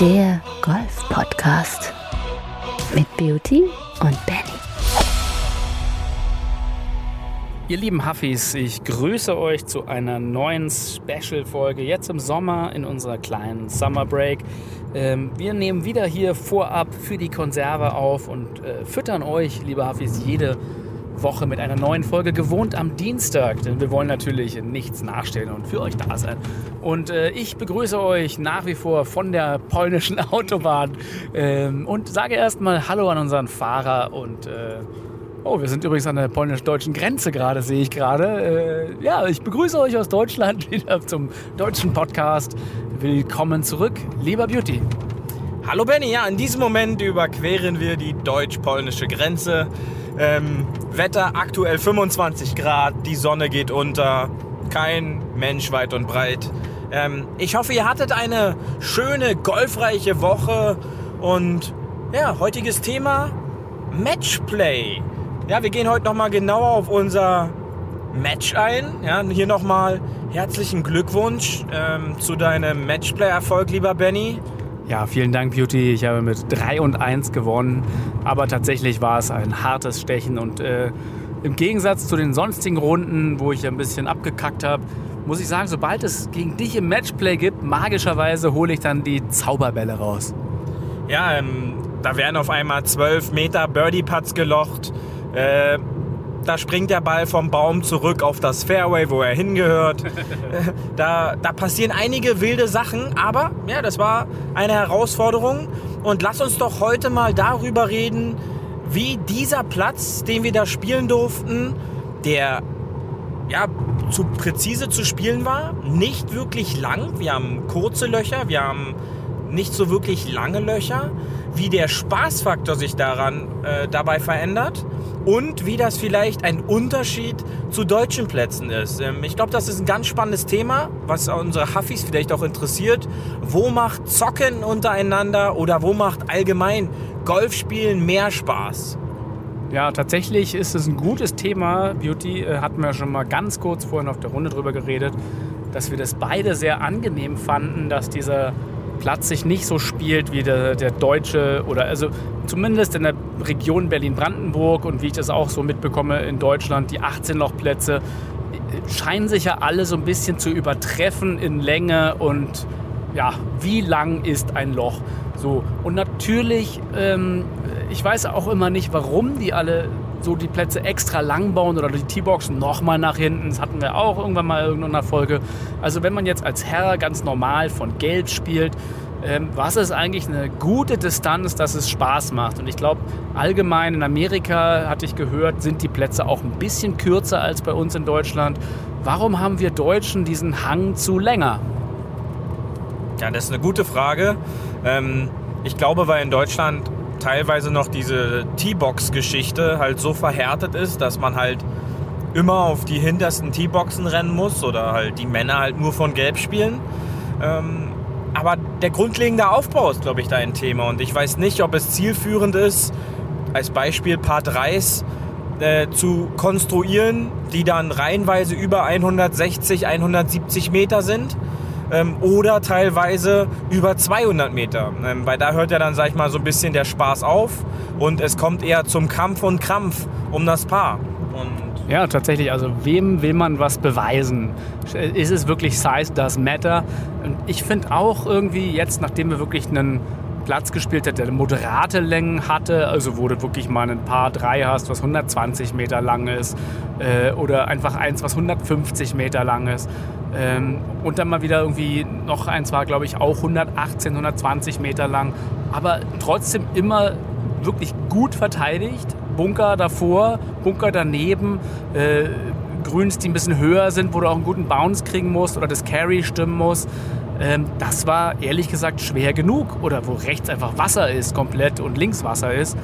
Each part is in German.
Der Golf-Podcast mit Beauty und Benny. Ihr lieben Huffis, ich grüße euch zu einer neuen Special-Folge jetzt im Sommer in unserer kleinen Summer Break. Ähm, wir nehmen wieder hier vorab für die Konserve auf und äh, füttern euch, liebe Huffis, jede Woche mit einer neuen Folge gewohnt am Dienstag, denn wir wollen natürlich nichts nachstellen und für euch da sein. Und äh, ich begrüße euch nach wie vor von der polnischen Autobahn ähm, und sage erstmal Hallo an unseren Fahrer und äh, Oh, wir sind übrigens an der polnisch-deutschen Grenze gerade, sehe ich gerade. Äh, ja, ich begrüße euch aus Deutschland wieder zum deutschen Podcast. Willkommen zurück, lieber Beauty. Hallo Benny, ja, in diesem Moment überqueren wir die deutsch-polnische Grenze. Ähm, Wetter aktuell 25 Grad, die Sonne geht unter, kein Mensch weit und breit. Ähm, ich hoffe, ihr hattet eine schöne, golfreiche Woche und ja, heutiges Thema Matchplay. Ja, wir gehen heute nochmal genauer auf unser Match ein. Ja, hier nochmal herzlichen Glückwunsch ähm, zu deinem Matchplay-Erfolg, lieber Benny. Ja, vielen Dank, Beauty. Ich habe mit 3 und 1 gewonnen. Aber tatsächlich war es ein hartes Stechen. Und äh, im Gegensatz zu den sonstigen Runden, wo ich ein bisschen abgekackt habe, muss ich sagen, sobald es gegen dich im Matchplay gibt, magischerweise hole ich dann die Zauberbälle raus. Ja, ähm, da werden auf einmal 12 Meter Birdie-Putts gelocht. Äh, da springt der Ball vom Baum zurück auf das Fairway, wo er hingehört. da, da passieren einige wilde Sachen, aber ja, das war eine Herausforderung. Und lass uns doch heute mal darüber reden, wie dieser Platz, den wir da spielen durften, der ja zu präzise zu spielen war, nicht wirklich lang. Wir haben kurze Löcher, wir haben nicht so wirklich lange Löcher, wie der Spaßfaktor sich daran äh, dabei verändert und wie das vielleicht ein Unterschied zu deutschen Plätzen ist. Ähm, ich glaube, das ist ein ganz spannendes Thema, was unsere Huffis vielleicht auch interessiert. Wo macht Zocken untereinander oder wo macht allgemein Golfspielen mehr Spaß? Ja, tatsächlich ist es ein gutes Thema. Beauty äh, hatten wir schon mal ganz kurz vorhin auf der Runde drüber geredet, dass wir das beide sehr angenehm fanden, dass dieser Platz sich nicht so spielt wie der, der deutsche oder also zumindest in der Region Berlin-Brandenburg und wie ich das auch so mitbekomme in Deutschland, die 18 Lochplätze scheinen sich ja alle so ein bisschen zu übertreffen in Länge und ja, wie lang ist ein Loch? So und natürlich, ähm, ich weiß auch immer nicht, warum die alle so die Plätze extra lang bauen oder die T-Boxen nochmal nach hinten. Das hatten wir auch irgendwann mal in irgendeiner Folge. Also wenn man jetzt als Herr ganz normal von Gelb spielt, ähm, was ist eigentlich eine gute Distanz, dass es Spaß macht? Und ich glaube, allgemein in Amerika, hatte ich gehört, sind die Plätze auch ein bisschen kürzer als bei uns in Deutschland. Warum haben wir Deutschen diesen Hang zu länger? Ja, das ist eine gute Frage. Ähm, ich glaube, weil in Deutschland teilweise noch diese T-Box-Geschichte halt so verhärtet ist, dass man halt immer auf die hintersten T-Boxen rennen muss oder halt die Männer halt nur von Gelb spielen. Ähm, aber der grundlegende Aufbau ist, glaube ich, da ein Thema. Und ich weiß nicht, ob es zielführend ist, als Beispiel Part 3s äh, zu konstruieren, die dann reihenweise über 160, 170 Meter sind ähm, oder teilweise über 200 Meter. Ähm, weil da hört ja dann, sag ich mal, so ein bisschen der Spaß auf und es kommt eher zum Kampf und Krampf um das Paar. Und ja, tatsächlich. Also wem will man was beweisen? Ist es wirklich Size does matter? Ich finde auch irgendwie jetzt, nachdem wir wirklich einen Platz gespielt hat, der moderate Längen hatte, also wo du wirklich mal ein Paar 3 hast, was 120 Meter lang ist, äh, oder einfach eins, was 150 Meter lang ist, ähm, und dann mal wieder irgendwie noch eins war, glaube ich, auch 118, 120 Meter lang. Aber trotzdem immer wirklich gut verteidigt. Bunker davor, Bunker daneben, äh, Grüns, die ein bisschen höher sind, wo du auch einen guten Bounce kriegen musst oder das Carry stimmen muss. Ähm, das war ehrlich gesagt schwer genug. Oder wo rechts einfach Wasser ist komplett und links Wasser ist.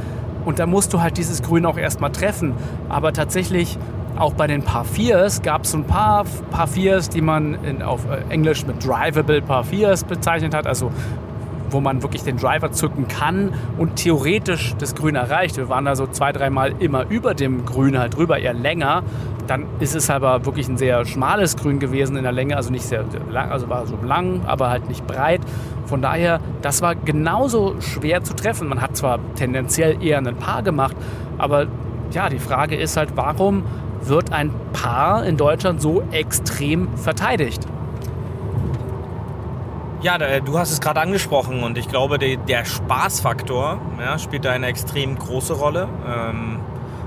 Und da musst du halt dieses Grün auch erstmal treffen. Aber tatsächlich auch bei den Par 4s gab es ein paar Par 4s, die man in, auf äh, Englisch mit Drivable Par 4s bezeichnet hat, also wo man wirklich den Driver zücken kann und theoretisch das Grün erreicht. Wir waren da so zwei, dreimal immer über dem Grün halt drüber, eher länger. Dann ist es aber wirklich ein sehr schmales Grün gewesen in der Länge, also nicht sehr, lang, also war so lang, aber halt nicht breit. Von daher, das war genauso schwer zu treffen. Man hat zwar tendenziell eher ein Paar gemacht, aber ja, die Frage ist halt, warum wird ein Paar in Deutschland so extrem verteidigt? Ja, du hast es gerade angesprochen und ich glaube, der Spaßfaktor ja, spielt da eine extrem große Rolle. Ähm,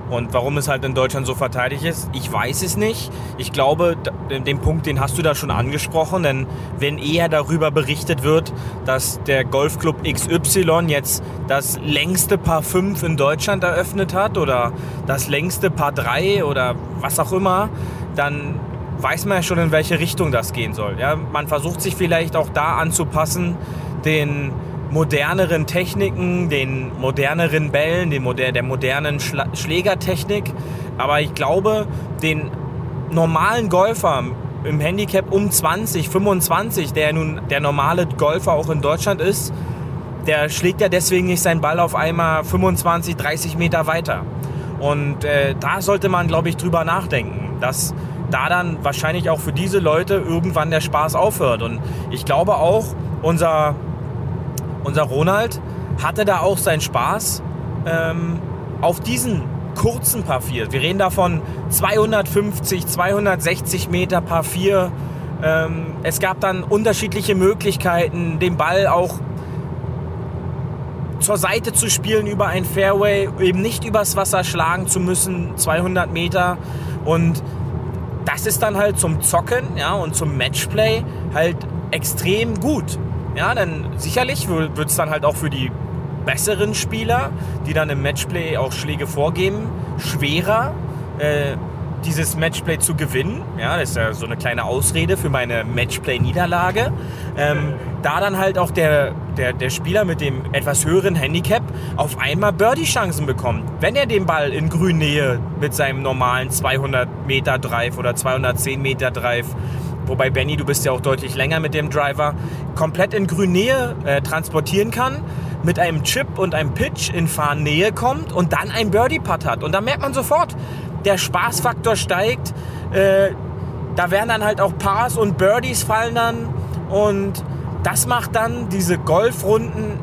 und warum es halt in Deutschland so verteidigt ist, ich weiß es nicht. Ich glaube, den Punkt, den hast du da schon angesprochen, denn wenn eher darüber berichtet wird, dass der Golfclub XY jetzt das längste Paar 5 in Deutschland eröffnet hat oder das längste Paar 3 oder was auch immer, dann weiß man ja schon, in welche Richtung das gehen soll. Ja, man versucht sich vielleicht auch da anzupassen, den moderneren Techniken, den moderneren Bällen, den moder der modernen Schla Schlägertechnik. Aber ich glaube, den normalen Golfer im Handicap um 20, 25, der nun der normale Golfer auch in Deutschland ist, der schlägt ja deswegen nicht seinen Ball auf einmal 25, 30 Meter weiter. Und äh, da sollte man, glaube ich, drüber nachdenken, dass da dann wahrscheinlich auch für diese Leute irgendwann der Spaß aufhört. Und ich glaube auch, unser, unser Ronald hatte da auch seinen Spaß ähm, auf diesen kurzen Paar 4. Wir reden davon 250, 260 Meter Paar 4. Ähm, es gab dann unterschiedliche Möglichkeiten, den Ball auch zur Seite zu spielen über ein Fairway, eben nicht übers Wasser schlagen zu müssen, 200 Meter. Und das ist dann halt zum Zocken ja, und zum Matchplay halt extrem gut. Ja, denn sicherlich wird es dann halt auch für die besseren Spieler, die dann im Matchplay auch Schläge vorgeben, schwerer. Äh, dieses Matchplay zu gewinnen. Ja, das ist ja so eine kleine Ausrede für meine Matchplay-Niederlage. Ähm, da dann halt auch der, der, der Spieler mit dem etwas höheren Handicap auf einmal Birdie-Chancen bekommt. Wenn er den Ball in Grünnähe mit seinem normalen 200 Meter Drive oder 210 Meter Drive wobei Benny, du bist ja auch deutlich länger mit dem Driver, komplett in Grünnähe äh, transportieren kann, mit einem Chip und einem Pitch in Fahnnähe kommt und dann ein Birdie-Putt hat. Und da merkt man sofort, der Spaßfaktor steigt. Äh, da werden dann halt auch Pars und Birdies fallen dann. Und das macht dann diese Golfrunden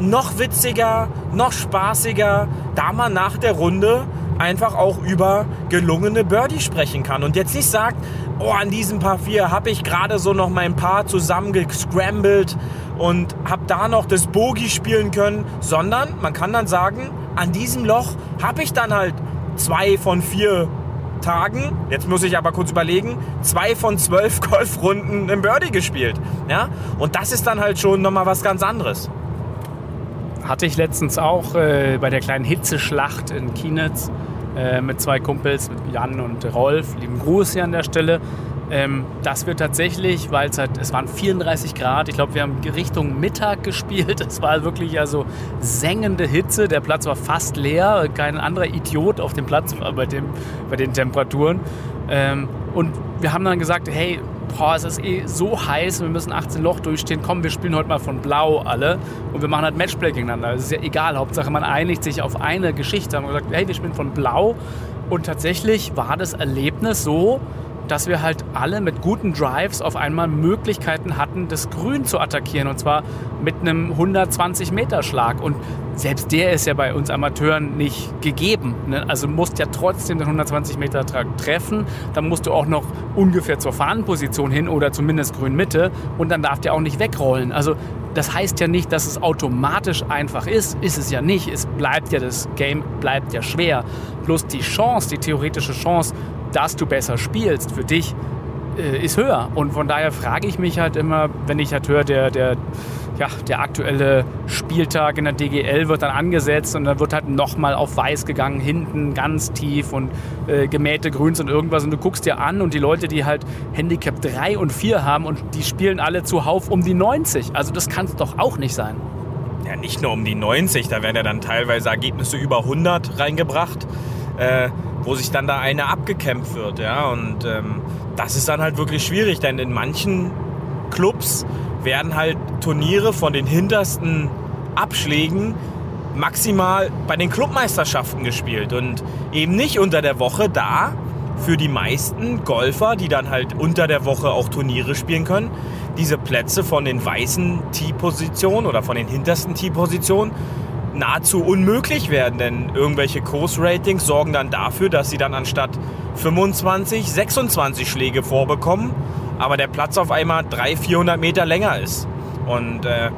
noch witziger, noch spaßiger, da man nach der Runde einfach auch über gelungene Birdie sprechen kann und jetzt nicht sagt, oh, an diesem Paar 4 habe ich gerade so noch mein Paar zusammengescrambled und habe da noch das Bogey spielen können, sondern man kann dann sagen, an diesem Loch habe ich dann halt zwei von vier Tagen, jetzt muss ich aber kurz überlegen, zwei von zwölf Golfrunden im Birdie gespielt. Ja? Und das ist dann halt schon nochmal was ganz anderes. Hatte ich letztens auch äh, bei der kleinen Hitzeschlacht in Kienitz äh, mit zwei Kumpels, mit Jan und Rolf. Lieben Gruß hier an der Stelle. Ähm, dass wir tatsächlich, weil es halt, es waren 34 Grad, ich glaube, wir haben Richtung Mittag gespielt. Es war wirklich also sengende Hitze. Der Platz war fast leer. Kein anderer Idiot auf dem Platz bei, dem, bei den Temperaturen. Ähm, und wir haben dann gesagt, hey, boah, es ist eh so heiß, wir müssen 18 Loch durchstehen. Komm, wir spielen heute mal von Blau alle und wir machen halt Matchplay gegeneinander. Es ist ja egal, Hauptsache man einigt sich auf eine Geschichte. Haben wir gesagt, hey, wir spielen von Blau. Und tatsächlich war das Erlebnis so, dass wir halt alle mit guten Drives auf einmal Möglichkeiten hatten, das Grün zu attackieren. Und zwar mit einem 120-Meter-Schlag. Und selbst der ist ja bei uns Amateuren nicht gegeben. Ne? Also musst ja trotzdem den 120-Meter-Trag treffen. Dann musst du auch noch ungefähr zur Fahnenposition hin oder zumindest Grün-Mitte. Und dann darf der auch nicht wegrollen. Also das heißt ja nicht, dass es automatisch einfach ist. Ist es ja nicht. Es bleibt ja, das Game bleibt ja schwer. Bloß die Chance, die theoretische Chance, dass du besser spielst für dich, äh, ist höher. Und von daher frage ich mich halt immer, wenn ich halt höre, der, der, ja, der aktuelle Spieltag in der DGL wird dann angesetzt und dann wird halt nochmal auf weiß gegangen, hinten ganz tief und äh, gemähte Grüns und irgendwas. Und du guckst dir an und die Leute, die halt Handicap 3 und 4 haben und die spielen alle zuhauf um die 90. Also das kann es doch auch nicht sein. Ja, nicht nur um die 90, da werden ja dann teilweise Ergebnisse über 100 reingebracht. Äh, wo sich dann da eine abgekämpft wird. Ja? Und ähm, das ist dann halt wirklich schwierig, denn in manchen Clubs werden halt Turniere von den hintersten Abschlägen maximal bei den Clubmeisterschaften gespielt und eben nicht unter der Woche da für die meisten Golfer, die dann halt unter der Woche auch Turniere spielen können, diese Plätze von den weißen Tee-Positionen oder von den hintersten Tee-Positionen nahezu unmöglich werden, denn irgendwelche Kursratings sorgen dann dafür, dass sie dann anstatt 25, 26 Schläge vorbekommen, aber der Platz auf einmal 300, 400 Meter länger ist. Und äh,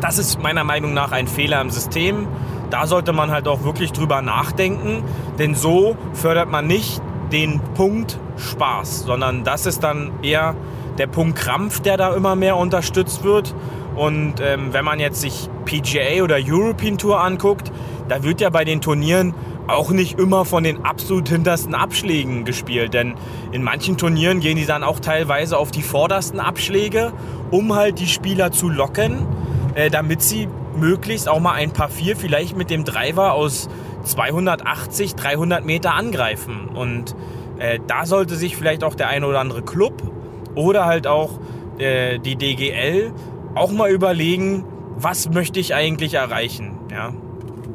das ist meiner Meinung nach ein Fehler im System. Da sollte man halt auch wirklich drüber nachdenken, denn so fördert man nicht den Punkt Spaß, sondern das ist dann eher der Punkt Krampf, der da immer mehr unterstützt wird. Und ähm, wenn man jetzt sich PGA oder European Tour anguckt, da wird ja bei den Turnieren auch nicht immer von den absolut hintersten Abschlägen gespielt. Denn in manchen Turnieren gehen die dann auch teilweise auf die vordersten Abschläge, um halt die Spieler zu locken, äh, damit sie möglichst auch mal ein paar vier vielleicht mit dem Driver aus 280, 300 Meter angreifen. Und äh, da sollte sich vielleicht auch der ein oder andere Club oder halt auch äh, die DGL auch mal überlegen, was möchte ich eigentlich erreichen. Ja.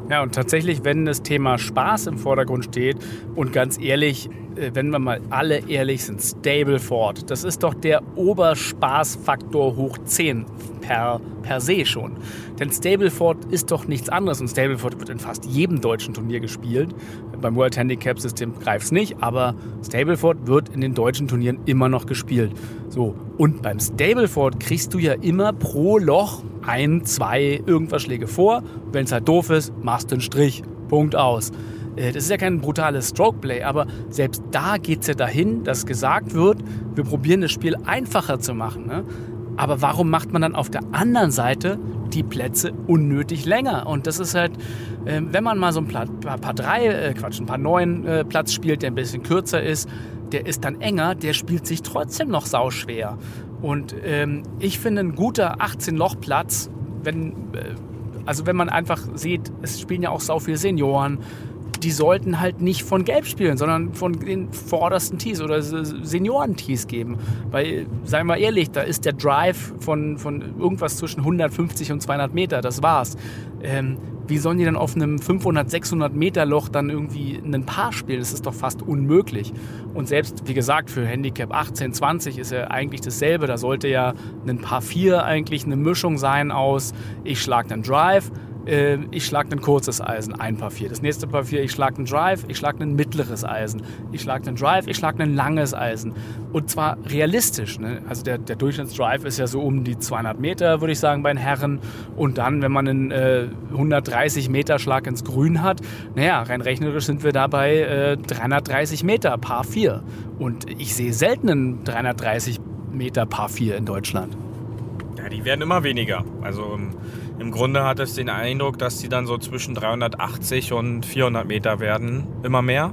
Ja, und tatsächlich, wenn das Thema Spaß im Vordergrund steht und ganz ehrlich, wenn wir mal alle ehrlich sind, Stableford, das ist doch der Oberspaßfaktor hoch 10 per, per se schon. Denn Stableford ist doch nichts anderes und Stableford wird in fast jedem deutschen Turnier gespielt. Beim World Handicap System greift es nicht, aber Stableford wird in den deutschen Turnieren immer noch gespielt. So, und beim Stableford kriegst du ja immer pro Loch ein, zwei irgendwas Schläge vor. Wenn es halt doof ist, machst du einen Strich. Punkt aus. Äh, das ist ja kein brutales Strokeplay, aber selbst da geht es ja dahin, dass gesagt wird, wir probieren das Spiel einfacher zu machen. Ne? Aber warum macht man dann auf der anderen Seite die Plätze unnötig länger? Und das ist halt, ähm, wenn man mal so ein paar, paar drei, äh, Quatsch, ein paar neun äh, Platz spielt, der ein bisschen kürzer ist, der ist dann enger, der spielt sich trotzdem noch sauschwer. Und ähm, ich finde, ein guter 18-Loch-Platz, wenn, also wenn man einfach sieht, es spielen ja auch sau viele Senioren, die sollten halt nicht von Gelb spielen, sondern von den vordersten Tees oder Senioren-Tees geben. Weil, seien wir ehrlich, da ist der Drive von, von irgendwas zwischen 150 und 200 Meter, das war's. Ähm, wie sollen die dann auf einem 500, 600 Meter Loch dann irgendwie ein Paar spielen? Das ist doch fast unmöglich. Und selbst, wie gesagt, für Handicap 18, 20 ist ja eigentlich dasselbe. Da sollte ja ein Paar 4 eigentlich eine Mischung sein aus, ich schlage einen Drive, äh, ich schlage ein kurzes Eisen, ein Paar 4. Das nächste Paar 4, ich schlage einen Drive, ich schlage ein mittleres Eisen. Ich schlage einen Drive, ich schlage ein langes Eisen. Und zwar realistisch. Ne? Also der, der Durchschnittsdrive ist ja so um die 200 Meter, würde ich sagen, bei den Herren. Und dann, wenn man einen äh, 130 Meter Schlag ins Grün hat, naja, rein rechnerisch sind wir da bei äh, 330 Meter, Paar 4. Und ich sehe selten einen 330 Meter Paar 4 in Deutschland. Ja, die werden immer weniger. Also ähm, im Grunde hat es den Eindruck, dass die dann so zwischen 380 und 400 Meter werden, immer mehr.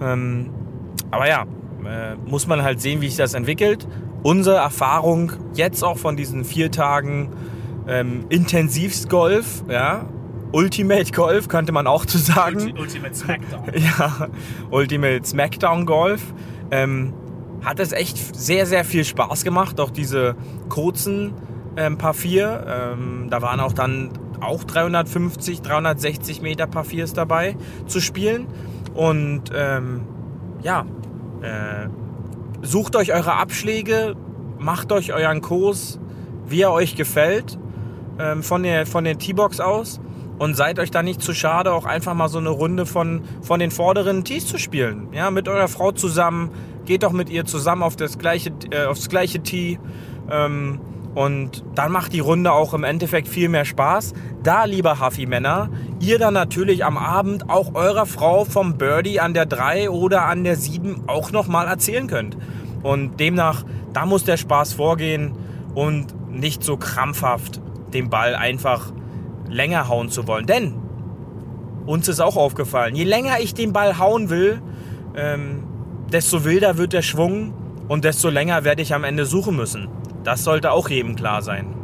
Ähm, aber ja, äh, muss man halt sehen, wie sich das entwickelt. Unsere Erfahrung jetzt auch von diesen vier Tagen ähm, intensivst Golf, ja, Ultimate Golf könnte man auch zu sagen. Ultimate Smackdown. ja, Ultimate Smackdown Golf. Ähm, hat es echt sehr, sehr viel Spaß gemacht. Auch diese kurzen ähm, Paar 4. Ähm, da waren auch dann auch 350, 360 Meter Paar 4s dabei zu spielen. Und ähm, ja, äh, sucht euch eure Abschläge, macht euch euren Kurs, wie er euch gefällt, ähm, von der, von der T-Box aus. Und seid euch da nicht zu schade, auch einfach mal so eine Runde von, von den vorderen Tees zu spielen. Ja, mit eurer Frau zusammen. Geht doch mit ihr zusammen auf das gleiche, äh, aufs gleiche Tee. Ähm, und dann macht die Runde auch im Endeffekt viel mehr Spaß. Da, lieber Huffy-Männer, ihr dann natürlich am Abend auch eurer Frau vom Birdie an der 3 oder an der 7 auch nochmal erzählen könnt. Und demnach, da muss der Spaß vorgehen und nicht so krampfhaft den Ball einfach länger hauen zu wollen. Denn uns ist auch aufgefallen, je länger ich den Ball hauen will, ähm, desto wilder wird der Schwung und desto länger werde ich am Ende suchen müssen. Das sollte auch jedem klar sein.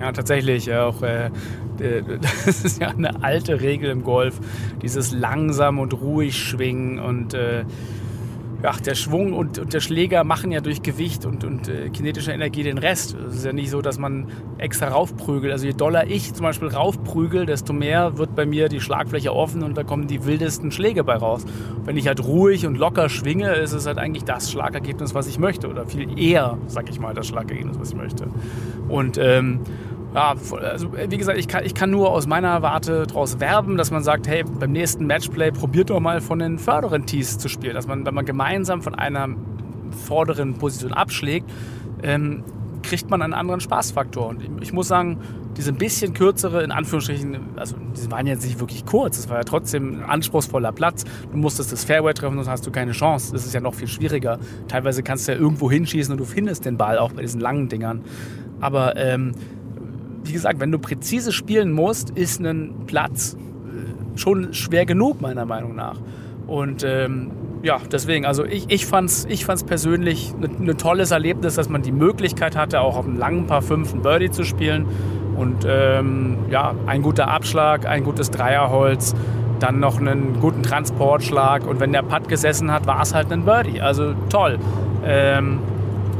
Ja, tatsächlich. Auch, äh, das ist ja eine alte Regel im Golf. Dieses langsam und ruhig schwingen und äh, ja, der Schwung und, und, der Schläger machen ja durch Gewicht und, und äh, kinetische Energie den Rest. Es ist ja nicht so, dass man extra raufprügelt. Also je doller ich zum Beispiel raufprügel, desto mehr wird bei mir die Schlagfläche offen und da kommen die wildesten Schläge bei raus. Wenn ich halt ruhig und locker schwinge, ist es halt eigentlich das Schlagergebnis, was ich möchte. Oder viel eher, sag ich mal, das Schlagergebnis, was ich möchte. Und ähm, ja, also wie gesagt, ich kann, ich kann nur aus meiner Warte daraus werben, dass man sagt, hey, beim nächsten Matchplay probiert doch mal von den vorderen Tees zu spielen. Dass man, wenn man gemeinsam von einer vorderen Position abschlägt, ähm, kriegt man einen anderen Spaßfaktor. Und ich muss sagen, diese ein bisschen kürzere, in Anführungsstrichen, also die waren jetzt nicht wirklich kurz, es war ja trotzdem ein anspruchsvoller Platz. Du musstest das Fairway treffen, sonst hast du keine Chance. Das ist ja noch viel schwieriger. Teilweise kannst du ja irgendwo hinschießen und du findest den Ball auch bei diesen langen Dingern. Aber ähm, wie gesagt, wenn du präzise spielen musst, ist ein Platz äh, schon schwer genug, meiner Meinung nach. Und ähm, ja, deswegen, also ich, ich fand es ich fand's persönlich ein ne tolles Erlebnis, dass man die Möglichkeit hatte, auch auf einem langen Paar 5 ein Birdie zu spielen. Und ähm, ja, ein guter Abschlag, ein gutes Dreierholz, dann noch einen guten Transportschlag. Und wenn der Putt gesessen hat, war es halt ein Birdie. Also toll. Ähm,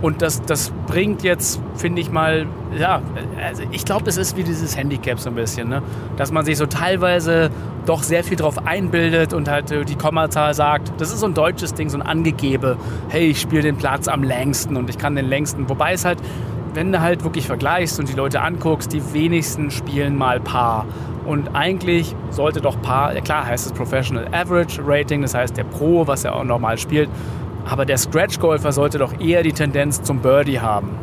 und das, das bringt jetzt, finde ich mal, ja, also ich glaube, es ist wie dieses Handicap so ein bisschen, ne? dass man sich so teilweise doch sehr viel drauf einbildet und halt äh, die Kommazahl sagt, das ist so ein deutsches Ding, so ein Angegebe, hey, ich spiele den Platz am längsten und ich kann den längsten. Wobei es halt, wenn du halt wirklich vergleichst und die Leute anguckst, die wenigsten spielen mal Paar. Und eigentlich sollte doch Paar, klar heißt es Professional Average Rating, das heißt der Pro, was er auch normal spielt, aber der Scratch-Golfer sollte doch eher die Tendenz zum Birdie haben.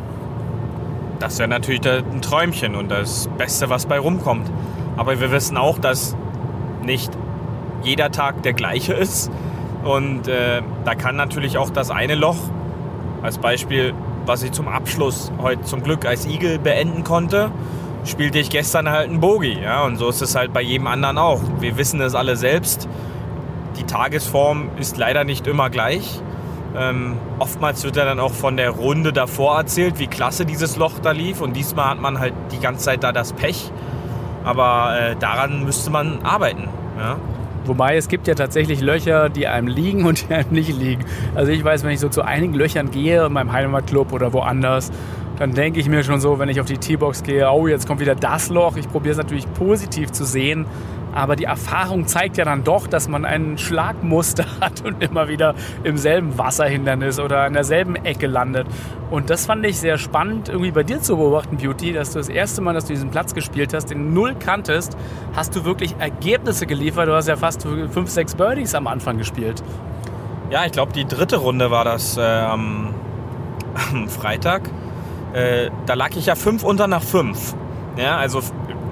Das wäre natürlich ein Träumchen und das Beste, was bei rumkommt. Aber wir wissen auch, dass nicht jeder Tag der gleiche ist. Und äh, da kann natürlich auch das eine Loch, als Beispiel, was ich zum Abschluss heute zum Glück als Igel beenden konnte, spielte ich gestern halt einen Bogie. Ja? Und so ist es halt bei jedem anderen auch. Wir wissen es alle selbst. Die Tagesform ist leider nicht immer gleich. Ähm, oftmals wird ja dann auch von der Runde davor erzählt, wie klasse dieses Loch da lief. Und diesmal hat man halt die ganze Zeit da das Pech. Aber äh, daran müsste man arbeiten. Ja? Wobei es gibt ja tatsächlich Löcher, die einem liegen und die einem nicht liegen. Also ich weiß, wenn ich so zu einigen Löchern gehe, in meinem Heimatclub oder woanders, dann denke ich mir schon so, wenn ich auf die T-Box gehe, oh, jetzt kommt wieder das Loch. Ich probiere es natürlich positiv zu sehen, aber die Erfahrung zeigt ja dann doch, dass man ein Schlagmuster hat und immer wieder im selben Wasserhindernis oder in derselben Ecke landet. Und das fand ich sehr spannend, irgendwie bei dir zu beobachten, Beauty, dass du das erste Mal, dass du diesen Platz gespielt hast, den Null kanntest, hast du wirklich Ergebnisse geliefert. Du hast ja fast fünf, sechs Birdies am Anfang gespielt. Ja, ich glaube, die dritte Runde war das äh, am, am, Freitag. Äh, da lag ich ja fünf unter nach fünf. Ja, also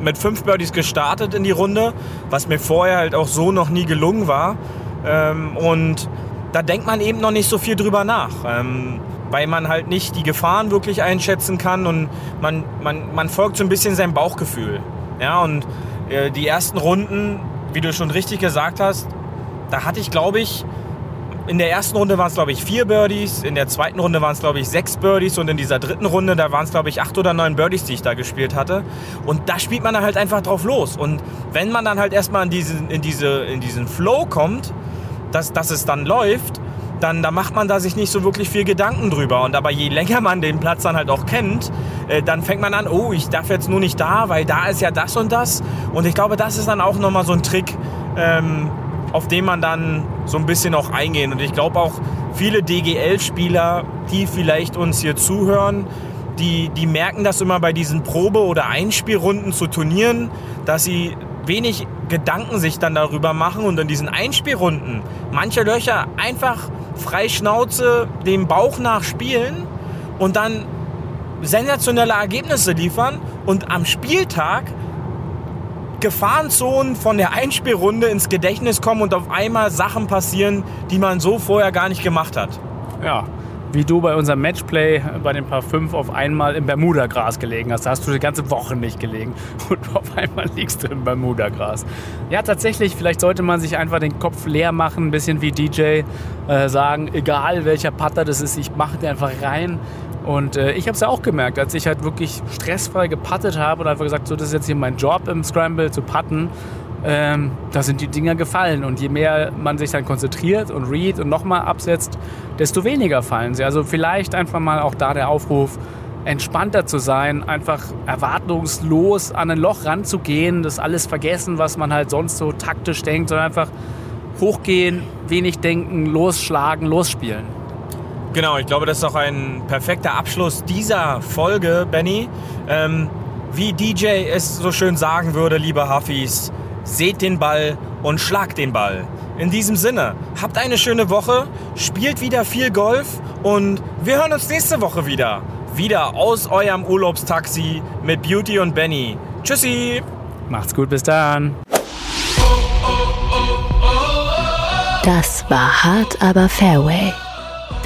mit fünf Birdies gestartet in die Runde, was mir vorher halt auch so noch nie gelungen war. Ähm, und da denkt man eben noch nicht so viel drüber nach, ähm, weil man halt nicht die Gefahren wirklich einschätzen kann und man, man, man folgt so ein bisschen seinem Bauchgefühl. Ja, und äh, die ersten Runden, wie du schon richtig gesagt hast, da hatte ich, glaube ich, in der ersten Runde waren es, glaube ich, vier Birdies, in der zweiten Runde waren es, glaube ich, sechs Birdies und in dieser dritten Runde, da waren es, glaube ich, acht oder neun Birdies, die ich da gespielt hatte. Und da spielt man dann halt einfach drauf los. Und wenn man dann halt erstmal in diesen, in diese, in diesen Flow kommt, dass, dass es dann läuft, dann da macht man da sich nicht so wirklich viel Gedanken drüber. Und aber je länger man den Platz dann halt auch kennt, äh, dann fängt man an, oh, ich darf jetzt nur nicht da, weil da ist ja das und das. Und ich glaube, das ist dann auch nochmal so ein Trick, ähm, auf den man dann so ein bisschen auch eingehen. Und ich glaube auch viele DGL-Spieler, die vielleicht uns hier zuhören, die, die merken das immer bei diesen Probe- oder Einspielrunden zu Turnieren, dass sie wenig Gedanken sich dann darüber machen und in diesen Einspielrunden manche Löcher einfach frei Schnauze dem Bauch nach spielen und dann sensationelle Ergebnisse liefern und am Spieltag Gefahrenzonen von der Einspielrunde ins Gedächtnis kommen und auf einmal Sachen passieren, die man so vorher gar nicht gemacht hat. Ja, wie du bei unserem Matchplay bei den Paar 5 auf einmal im Bermuda-Gras gelegen hast. Da hast du die ganze Woche nicht gelegen und auf einmal liegst du im Bermuda-Gras. Ja, tatsächlich, vielleicht sollte man sich einfach den Kopf leer machen, ein bisschen wie DJ, äh, sagen, egal welcher Putter das ist, ich mache den einfach rein. Und äh, ich habe es ja auch gemerkt, als ich halt wirklich stressfrei gepattet habe und einfach gesagt, so das ist jetzt hier mein Job im Scramble zu putten. ähm, da sind die Dinger gefallen. Und je mehr man sich dann konzentriert und read und nochmal absetzt, desto weniger fallen sie. Also vielleicht einfach mal auch da der Aufruf, entspannter zu sein, einfach erwartungslos an ein Loch ranzugehen, das alles vergessen, was man halt sonst so taktisch denkt, sondern einfach hochgehen, wenig denken, losschlagen, losspielen. Genau, ich glaube, das ist auch ein perfekter Abschluss dieser Folge, Benny. Ähm, wie DJ es so schön sagen würde, liebe Hafis, seht den Ball und schlagt den Ball. In diesem Sinne, habt eine schöne Woche, spielt wieder viel Golf und wir hören uns nächste Woche wieder. Wieder aus eurem Urlaubstaxi mit Beauty und Benny. Tschüssi! Macht's gut, bis dann. Das war hart, aber Fairway.